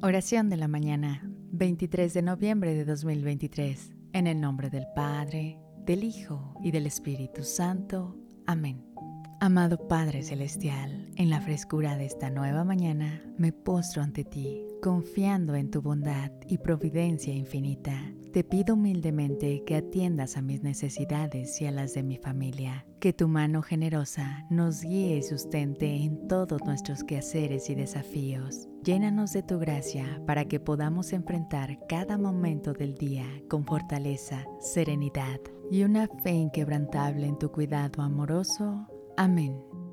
Oración de la mañana, 23 de noviembre de 2023, en el nombre del Padre, del Hijo y del Espíritu Santo. Amén. Amado Padre Celestial, en la frescura de esta nueva mañana me postro ante ti, confiando en tu bondad y providencia infinita. Te pido humildemente que atiendas a mis necesidades y a las de mi familia, que tu mano generosa nos guíe y sustente en todos nuestros quehaceres y desafíos. Llénanos de tu gracia para que podamos enfrentar cada momento del día con fortaleza, serenidad y una fe inquebrantable en tu cuidado amoroso Amén.